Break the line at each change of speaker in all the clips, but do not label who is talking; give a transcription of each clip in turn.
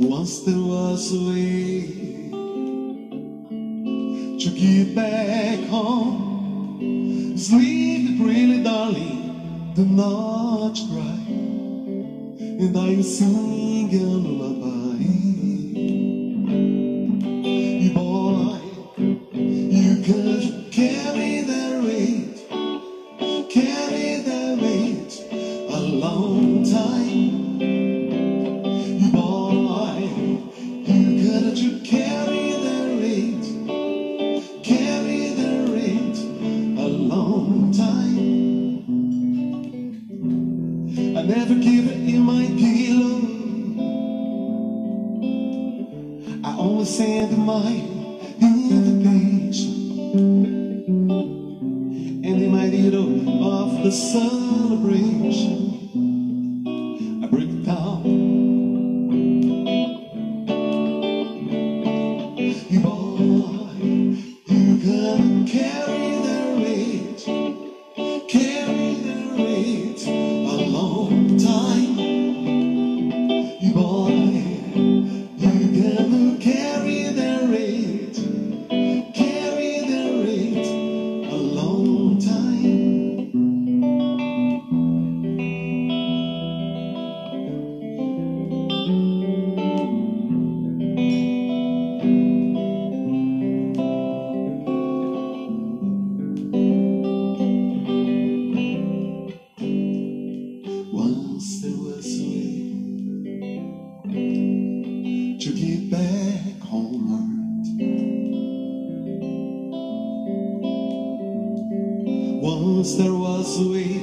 Once there was a way to get back home. Sleep, pretty darling, do not cry. And I will sing another there was a way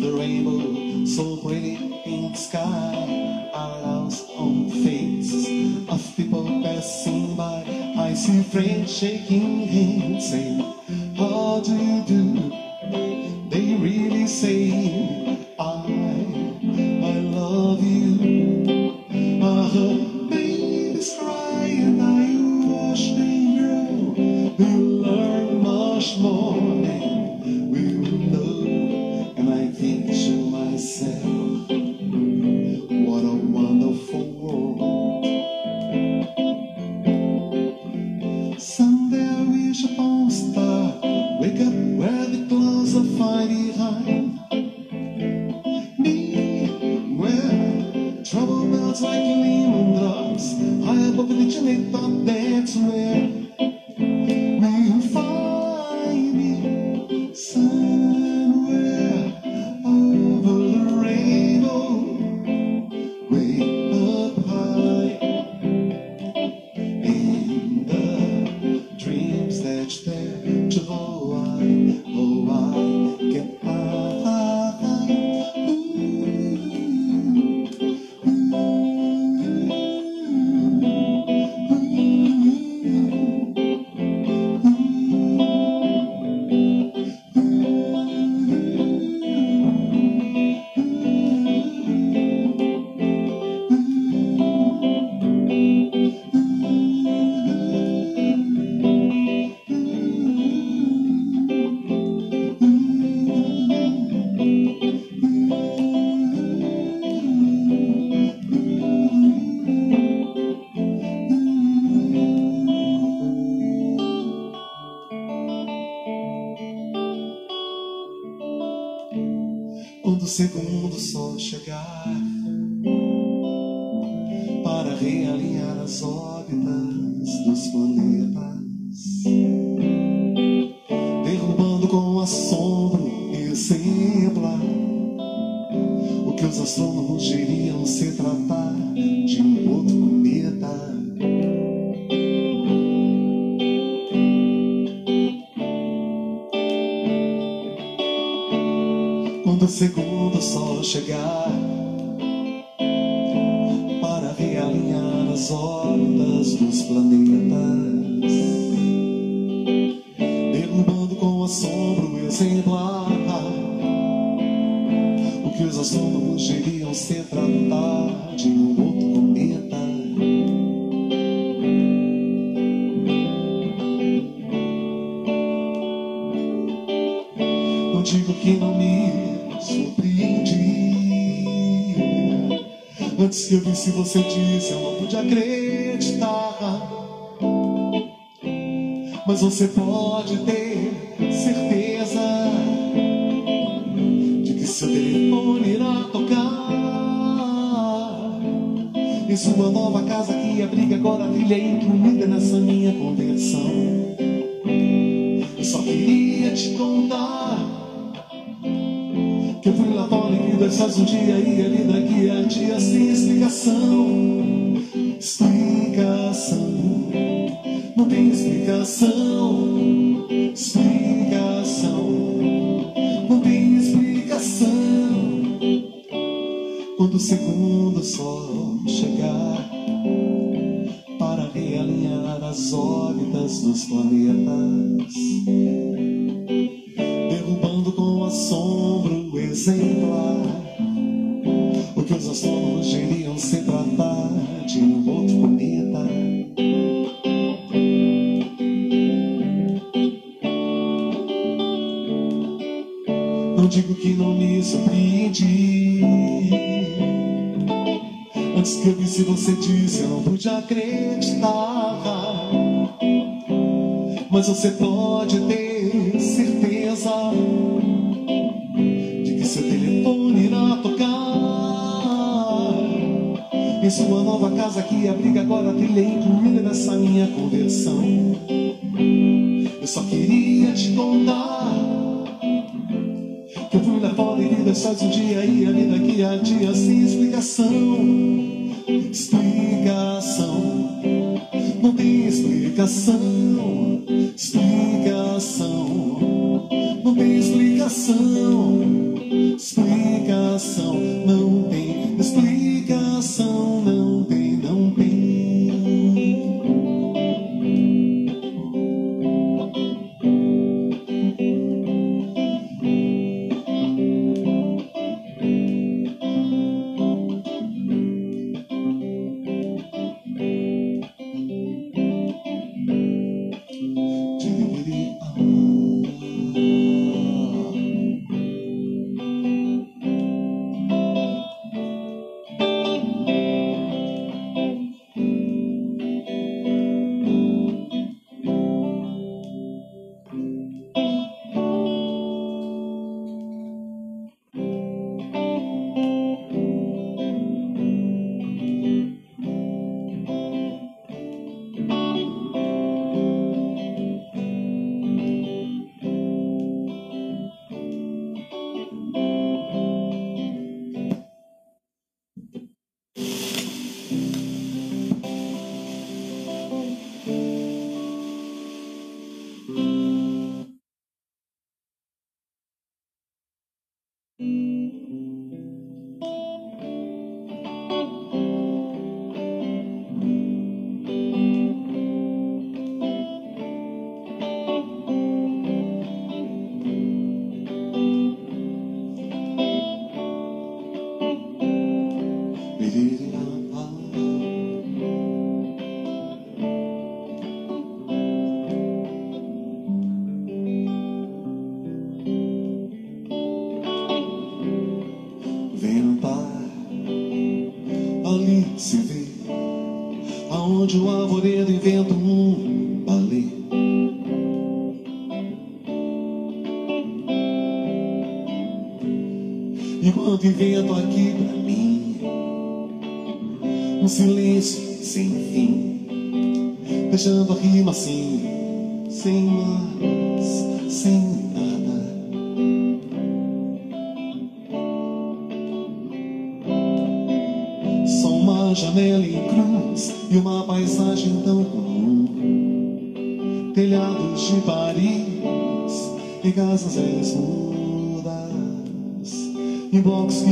the rainbow so pretty in the sky. Our lost on the faces of people passing by. I see friends shaking hands saying Se você disse eu não pude acreditar. Mas você pode ter certeza de que seu telefone irá tocar. E sua nova casa que abriga agora a trilha incluída nessa minha convenção. Eu só queria te contar. conversas um dia e ali daqui a dias sem explicação. Explicação, não tem explicação. simple. onde o alvoredo inventa um balé. Enquanto invento aqui pra mim um silêncio sem fim, deixando a rima assim, sem mar. box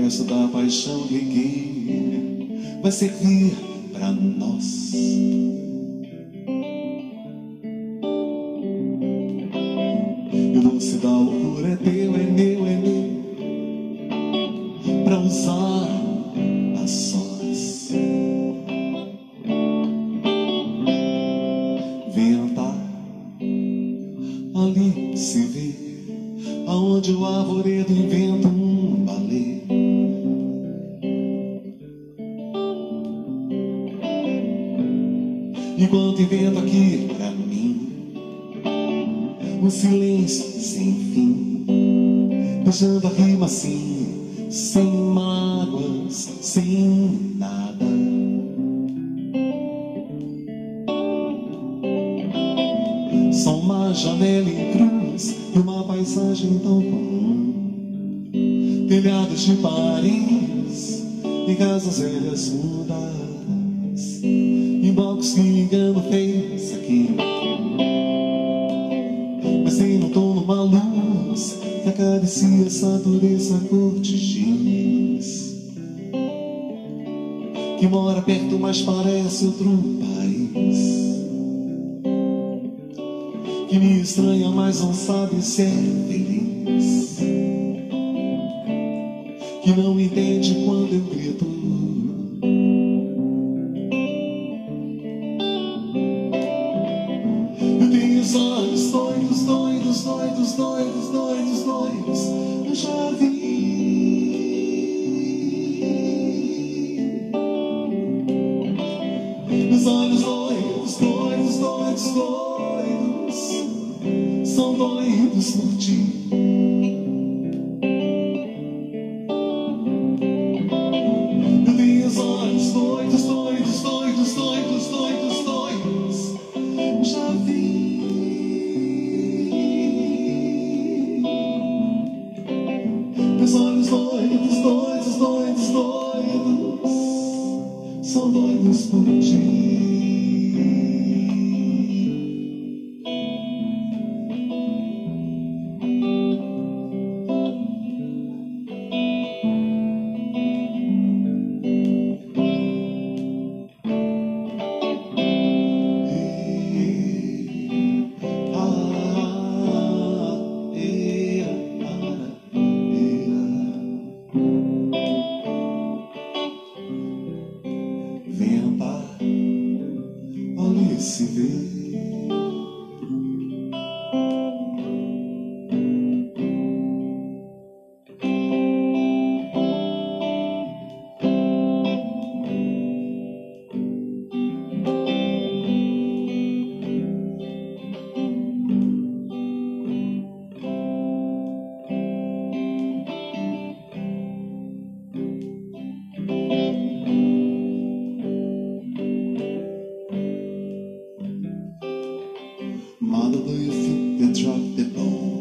resto da paixão de quem vai servir para nós. Mother, do you drop the bomb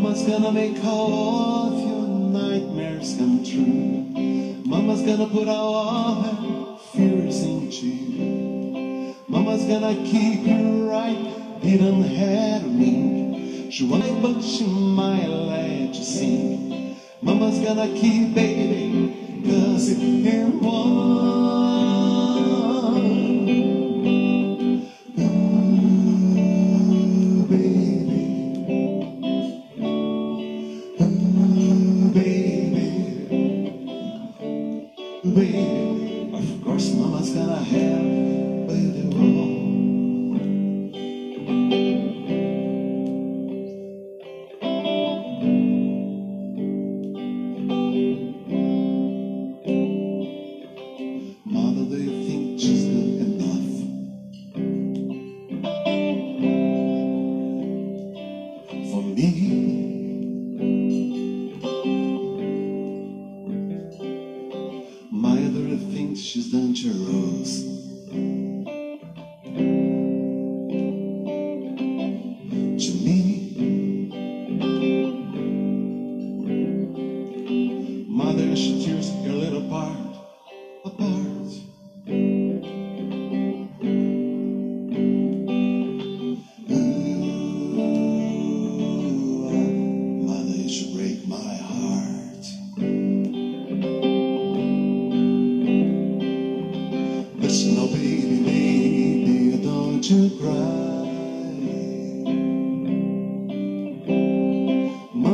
Mama's gonna make all of your nightmares come true. Mama's gonna put all her fears into you. Mama's gonna keep you right, didn't have a. She won't, but she might let you sing. Mama's gonna keep baby, cause it ain't one.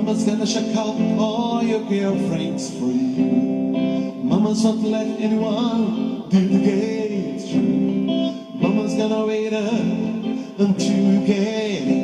Mama's gonna shake up all your girlfriends for you. Mama's not let anyone do the gate through. Mama's gonna wait up until you get it.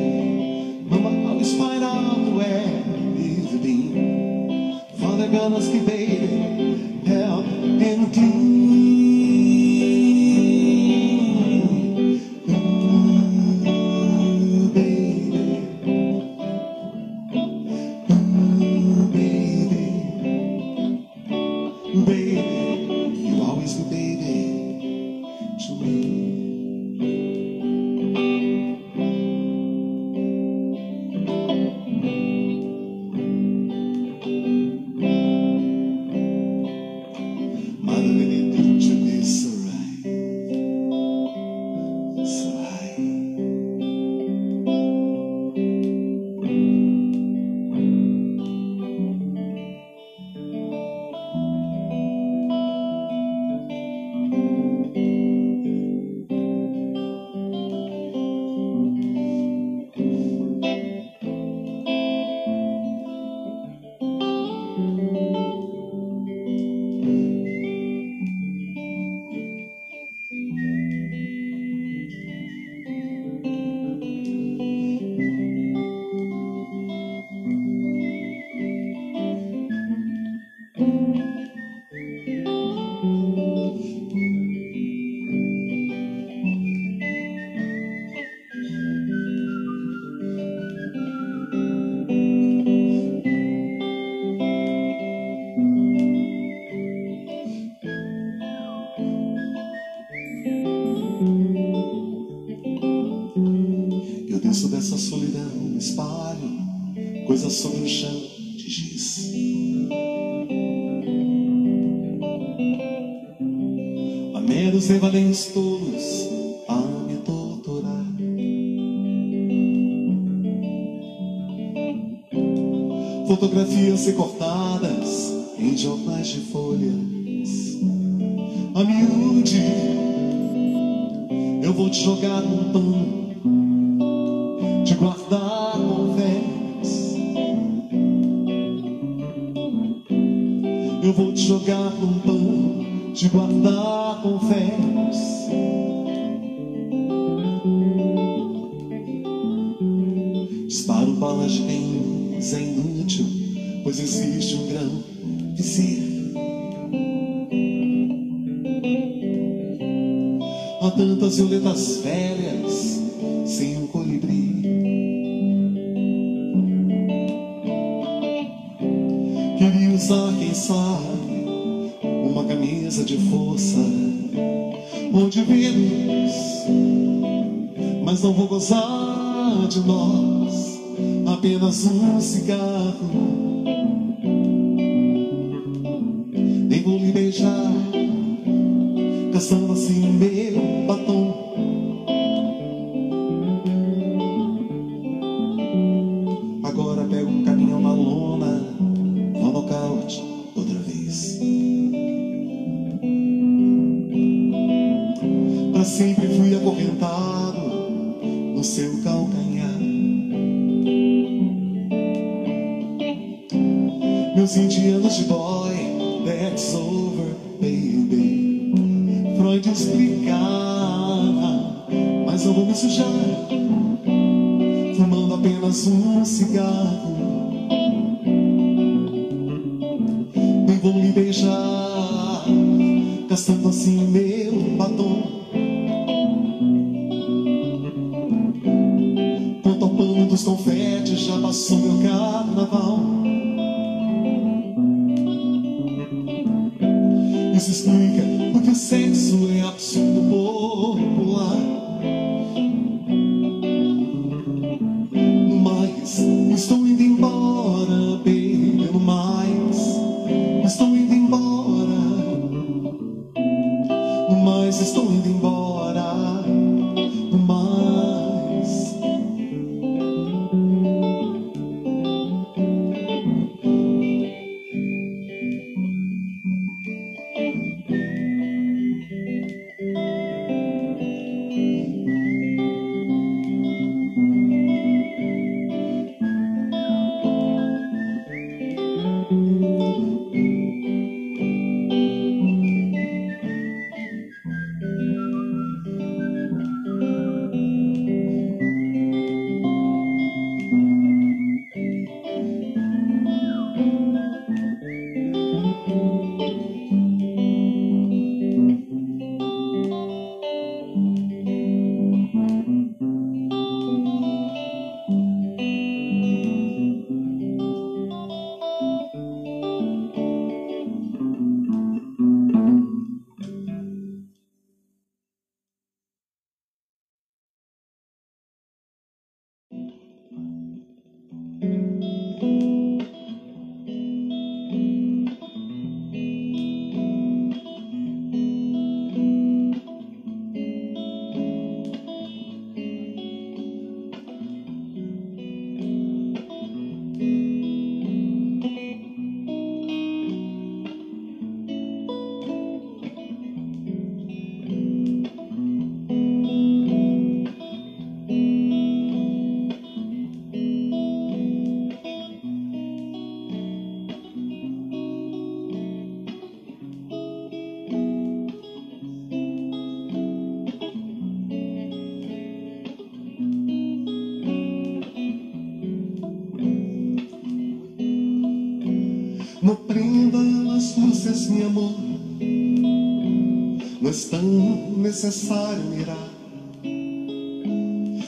necessário mirar.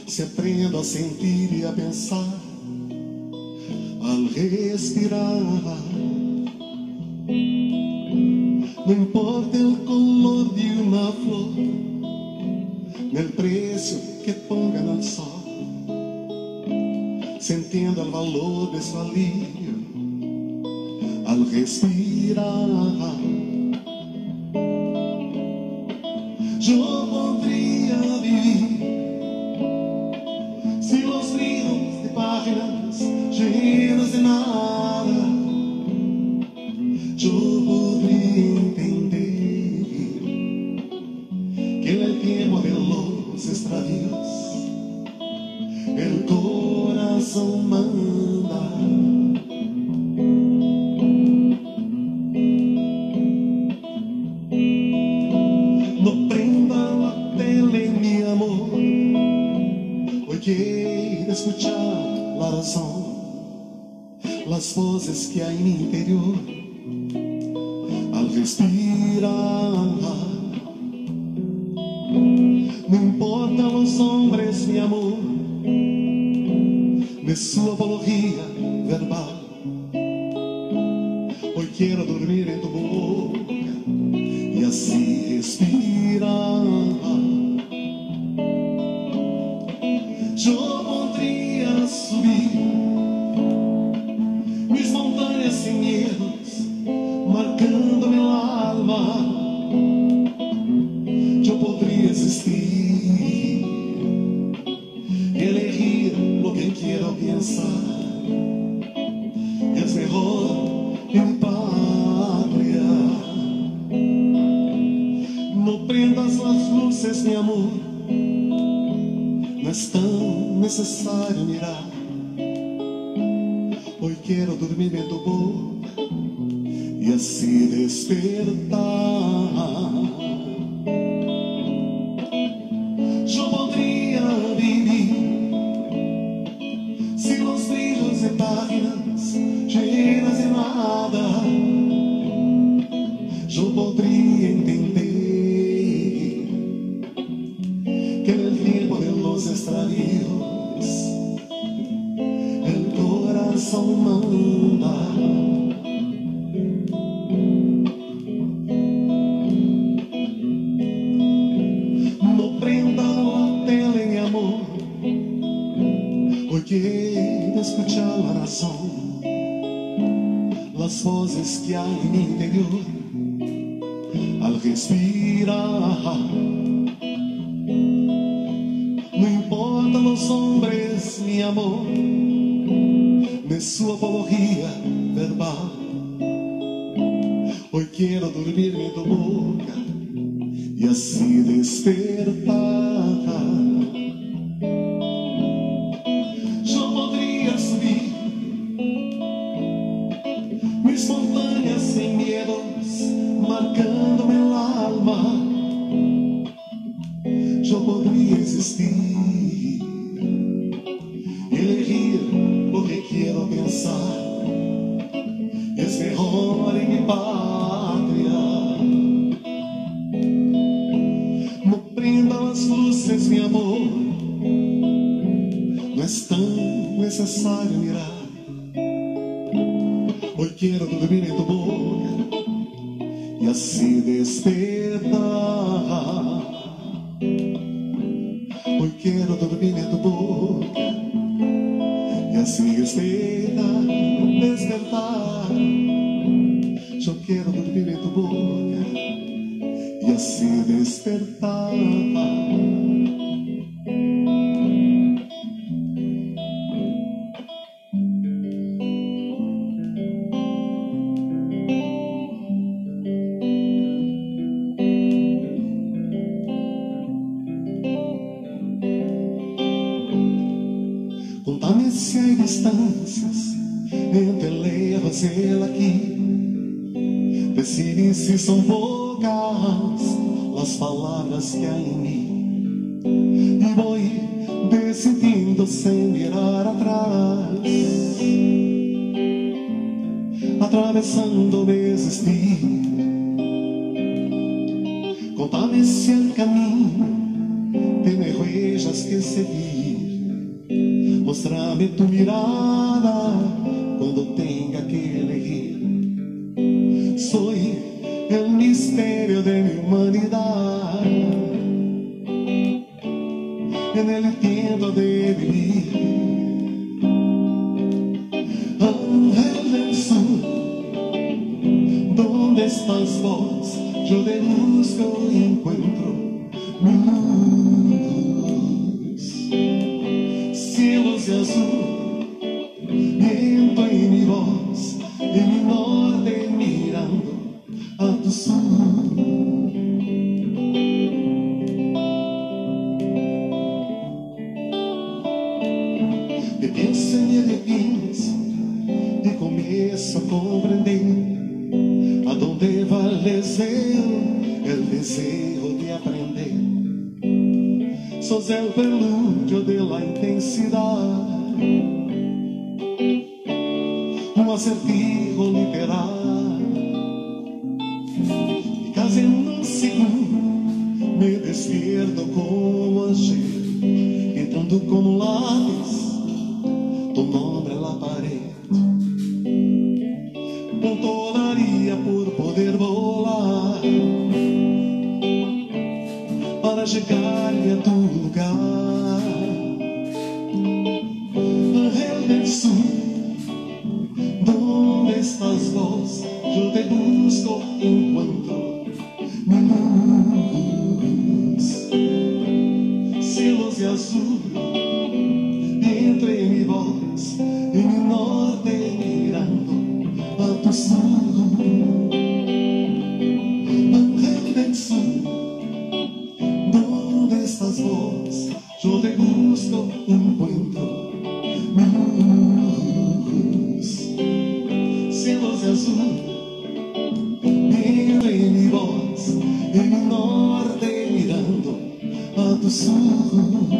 Se aprenda a sentir e a pensar ao respirar. Não importa o color de uma flor, nem o preço que ponga no sol, Sentindo o valor desse alívio, ao respirar. vezes, meu amor, não tão necessário mirar. Hoy quiero dormirme en tu boca y así despertar. pátria. Não prenda as luzes, meu amor. Não é tão necessário mirar. Hoje quero tudo dormir. mismas dos yo le busco y encuentro mi amor. En mi voz, en mi norte mirando a tu sur.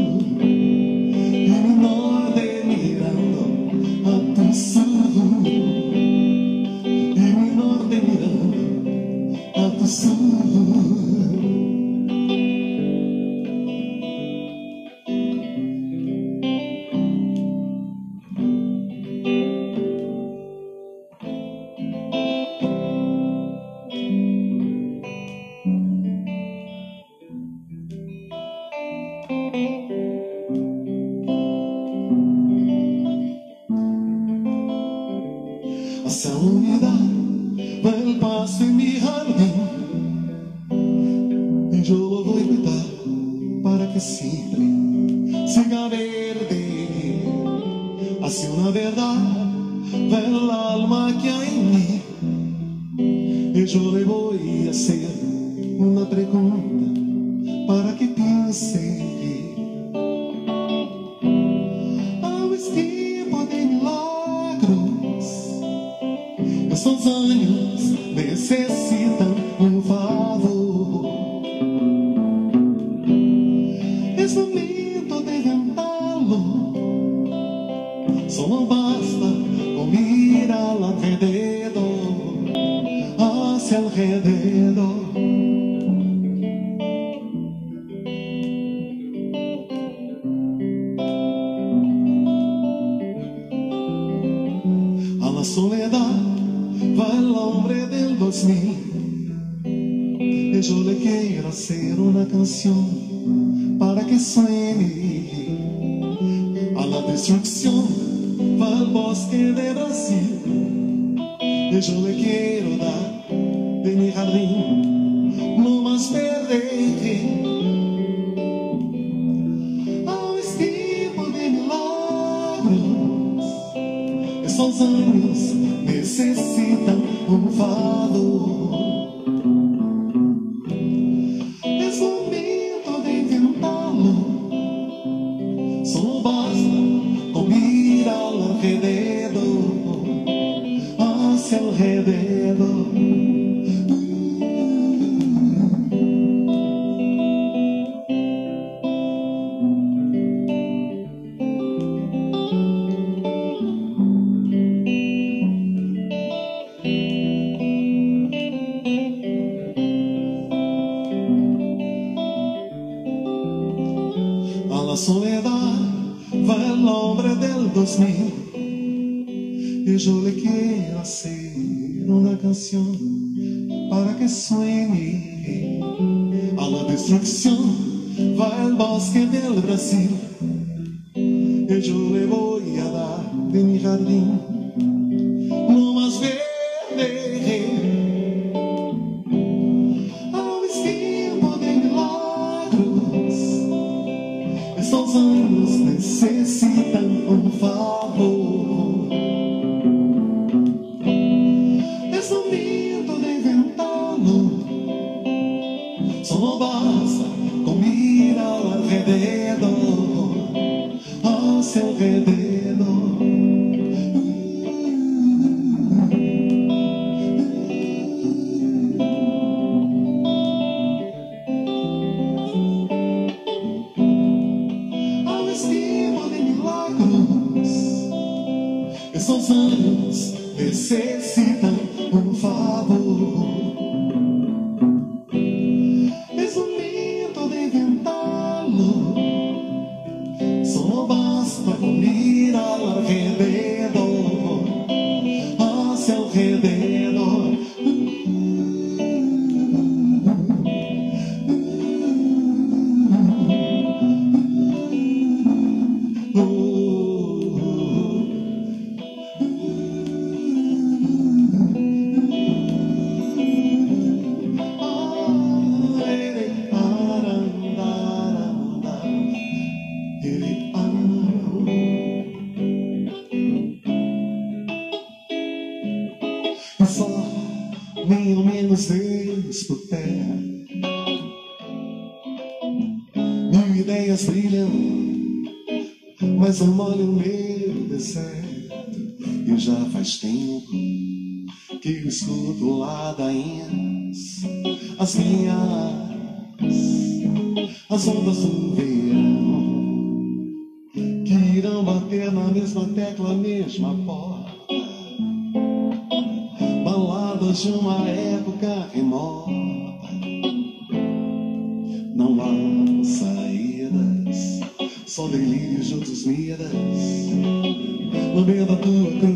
la soledad va el hombre del 2000 y yo le quiero hacer una canción para que suene a la destrucción va el bosque de Brasil. Y yo le quiero Na mesma tecla, mesma porta. Baladas de uma época remota. Não há saídas, só delírios de outros miras. No meio da tua cruz.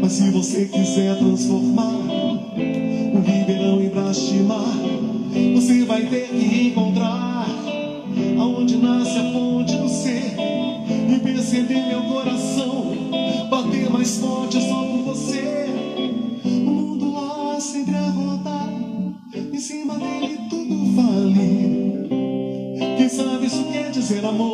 Mas se você quiser transformar o Ribeirão em Brastimar, você vai ter que encontrar aonde nasce a fonte do ser e perceber meu coração bater mais forte só por você. O mundo lá sempre é a rodar, em cima dele tudo vale. Quem sabe isso quer dizer amor?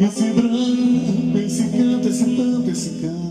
Esse é branco, esse canto, esse tanto, esse canto.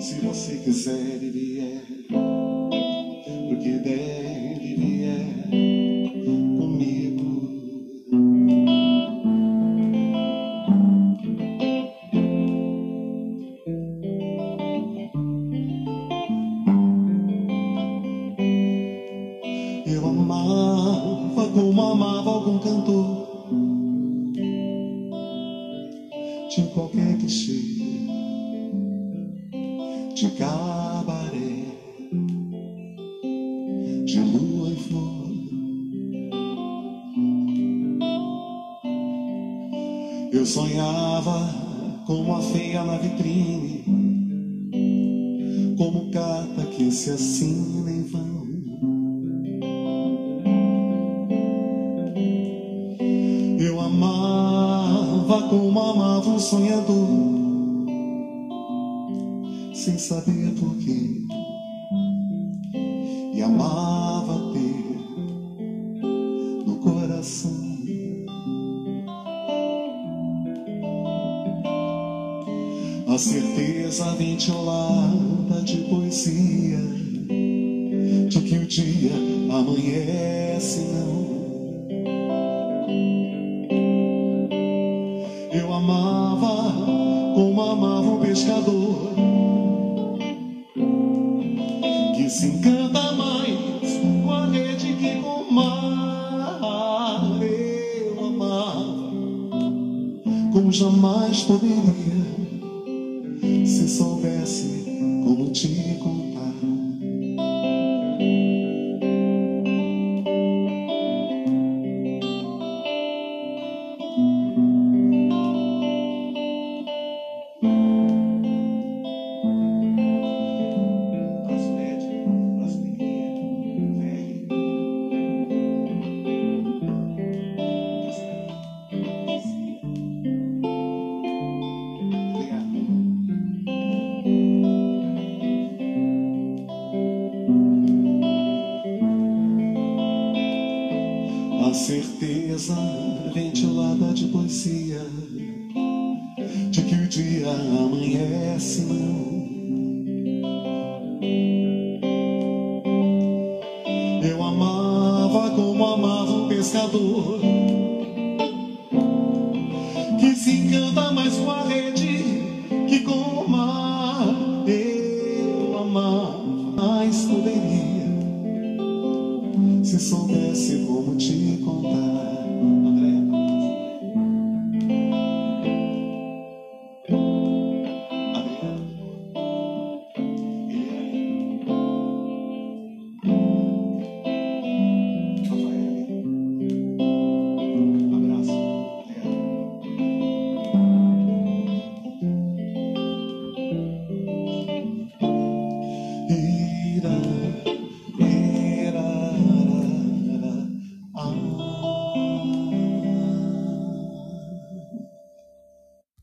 Se você quiser, ele é.